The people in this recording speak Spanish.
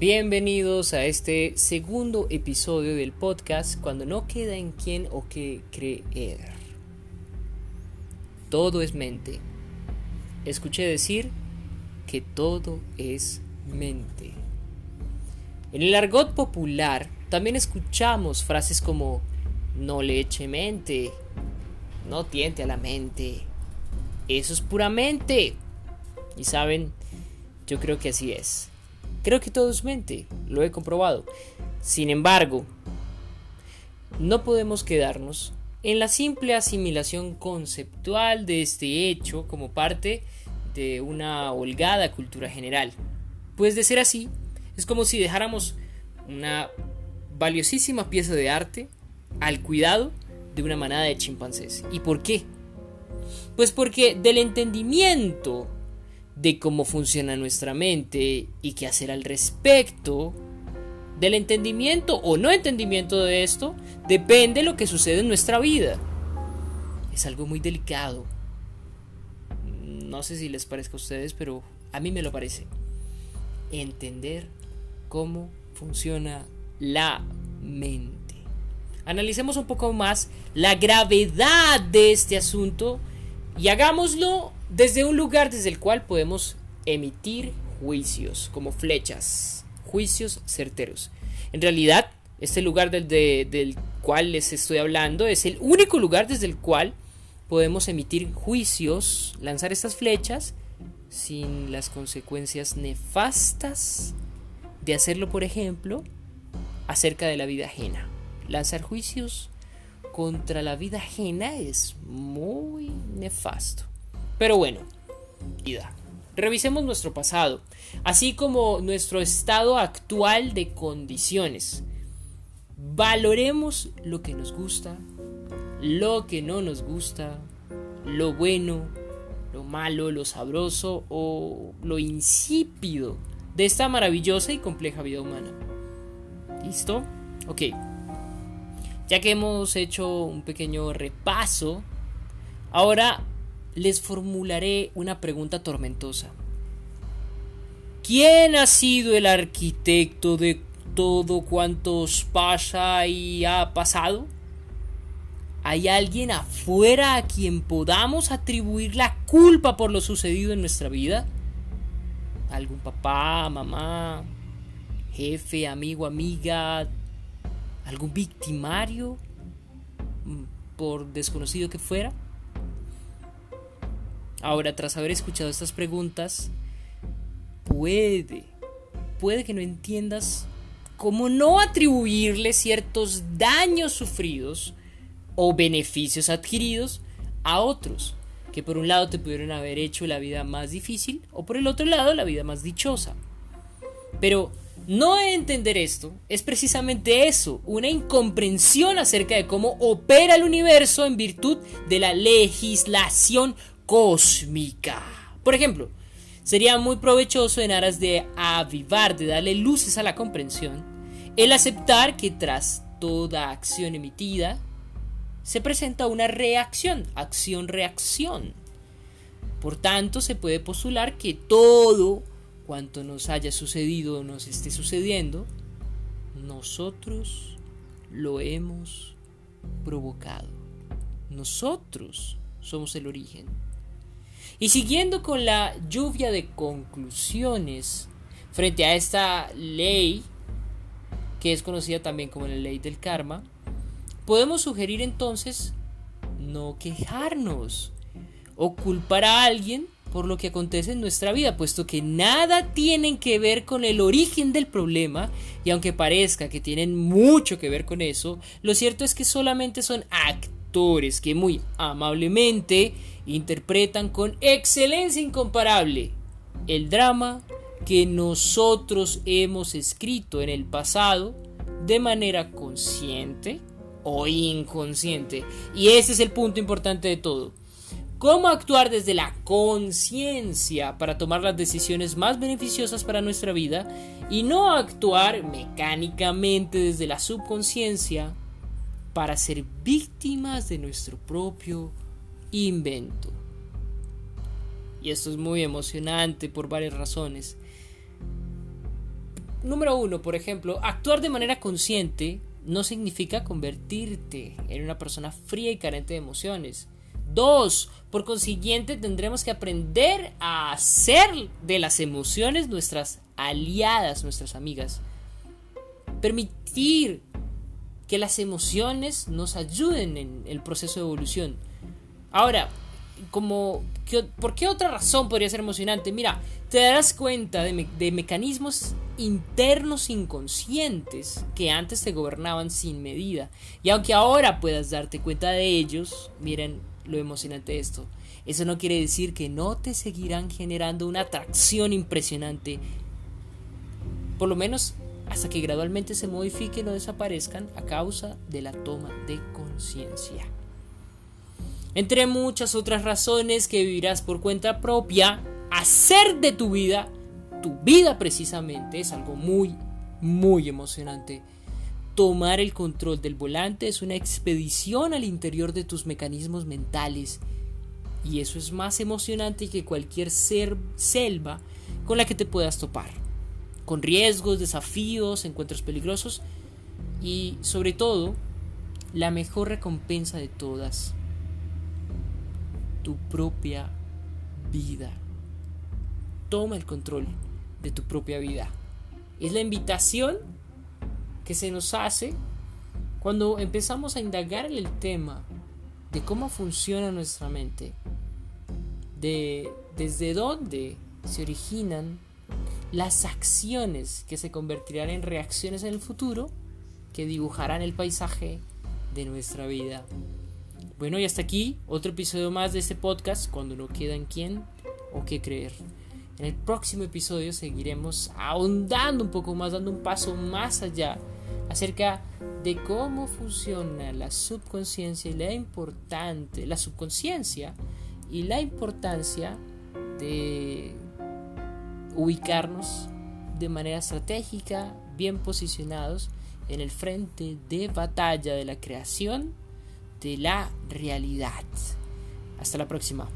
Bienvenidos a este segundo episodio del podcast cuando no queda en quién o qué creer. Todo es mente. Escuché decir que todo es mente. En el argot popular también escuchamos frases como no le eche mente, no tiente a la mente, eso es puramente. Y saben, yo creo que así es. Creo que todo es mente, lo he comprobado. Sin embargo, no podemos quedarnos en la simple asimilación conceptual de este hecho como parte de una holgada cultura general. Pues de ser así, es como si dejáramos una valiosísima pieza de arte al cuidado de una manada de chimpancés. ¿Y por qué? Pues porque del entendimiento de cómo funciona nuestra mente y qué hacer al respecto, del entendimiento o no entendimiento de esto, depende lo que sucede en nuestra vida. Es algo muy delicado. No sé si les parezca a ustedes, pero a mí me lo parece. Entender cómo funciona la mente. Analicemos un poco más la gravedad de este asunto y hagámoslo desde un lugar desde el cual podemos emitir juicios como flechas, juicios certeros. En realidad, este lugar del, cual les estoy hablando es el único lugar desde el cual podemos emitir juicios, lanzar estas flechas sin las consecuencias nefastas de hacerlo, por ejemplo, acerca de la vida ajena. Lanzar juicios contra la vida ajena es muy nefasto. Pero bueno, vida. Revisemos nuestro pasado, así como nuestro estado actual de condiciones. Valoremos lo que nos gusta, lo que no nos gusta, lo bueno, lo malo, lo sabroso o lo insípido de esta maravillosa y compleja vida humana. ¿Listo? Ok. Ya que hemos hecho un pequeño repaso, ahora les formularé una pregunta tormentosa. ¿Quién ha sido el arquitecto de todo cuanto os pasa y ha pasado? ¿Hay alguien afuera a quien podamos atribuir la culpa por lo sucedido en nuestra vida? ¿Algún papá, mamá, jefe, amigo, amiga, algún victimario, mm, por desconocido que fuera. Ahora, tras haber escuchado estas preguntas, puede, puede que no entiendas cómo no atribuirle ciertos daños sufridos o beneficios adquiridos a otros, que por un lado te pudieron haber hecho la vida más difícil o por el otro lado la vida más dichosa. Pero no entender esto es precisamente eso, una incomprensión acerca de cómo opera el universo en virtud de la legislación cósmica. Por ejemplo, sería muy provechoso en aras de avivar, de darle luces a la comprensión, el aceptar que tras toda acción emitida se presenta una reacción, acción-reacción. Por tanto, se puede postular que todo cuanto nos haya sucedido o nos esté sucediendo, nosotros lo hemos provocado. Nosotros somos el origen. Y siguiendo con la lluvia de conclusiones frente a esta ley, que es conocida también como la ley del karma, podemos sugerir entonces no quejarnos o culpar a alguien por lo que acontece en nuestra vida, puesto que nada tienen que ver con el origen del problema, y aunque parezca que tienen mucho que ver con eso, lo cierto es que solamente son actores que muy amablemente interpretan con excelencia incomparable el drama que nosotros hemos escrito en el pasado de manera consciente o inconsciente. Y ese es el punto importante de todo cómo actuar desde la conciencia para tomar las decisiones más beneficiosas para nuestra vida y no actuar mecánicamente desde la subconsciencia para ser víctimas de nuestro propio invento. Y esto es muy emocionante por varias razones. número uno, por ejemplo, actuar de manera consciente no significa convertirte en una persona fría y carente de emociones. Dos, por consiguiente tendremos que aprender a hacer de las emociones nuestras aliadas, nuestras amigas. Permitir que las emociones nos ayuden en el proceso de evolución. Ahora, como, ¿por qué otra razón podría ser emocionante? Mira, te darás cuenta de, de mecanismos internos inconscientes que antes te gobernaban sin medida. Y aunque ahora puedas darte cuenta de ellos, miren lo emocionante de esto. Eso no quiere decir que no te seguirán generando una atracción impresionante. Por lo menos hasta que gradualmente se modifiquen o desaparezcan a causa de la toma de conciencia. Entre muchas otras razones que vivirás por cuenta propia, hacer de tu vida tu vida precisamente es algo muy, muy emocionante. Tomar el control del volante es una expedición al interior de tus mecanismos mentales. Y eso es más emocionante que cualquier ser, selva con la que te puedas topar. Con riesgos, desafíos, encuentros peligrosos y sobre todo la mejor recompensa de todas, tu propia vida. Toma el control de tu propia vida. Es la invitación que se nos hace cuando empezamos a indagar en el tema de cómo funciona nuestra mente, de desde dónde se originan las acciones que se convertirán en reacciones en el futuro que dibujarán el paisaje de nuestra vida. Bueno, y hasta aquí otro episodio más de este podcast cuando no queda quién o qué creer. En el próximo episodio seguiremos ahondando un poco más, dando un paso más allá acerca de cómo funciona la subconsciencia y la importante, la subconsciencia y la importancia de ubicarnos de manera estratégica, bien posicionados en el frente de batalla de la creación de la realidad. Hasta la próxima.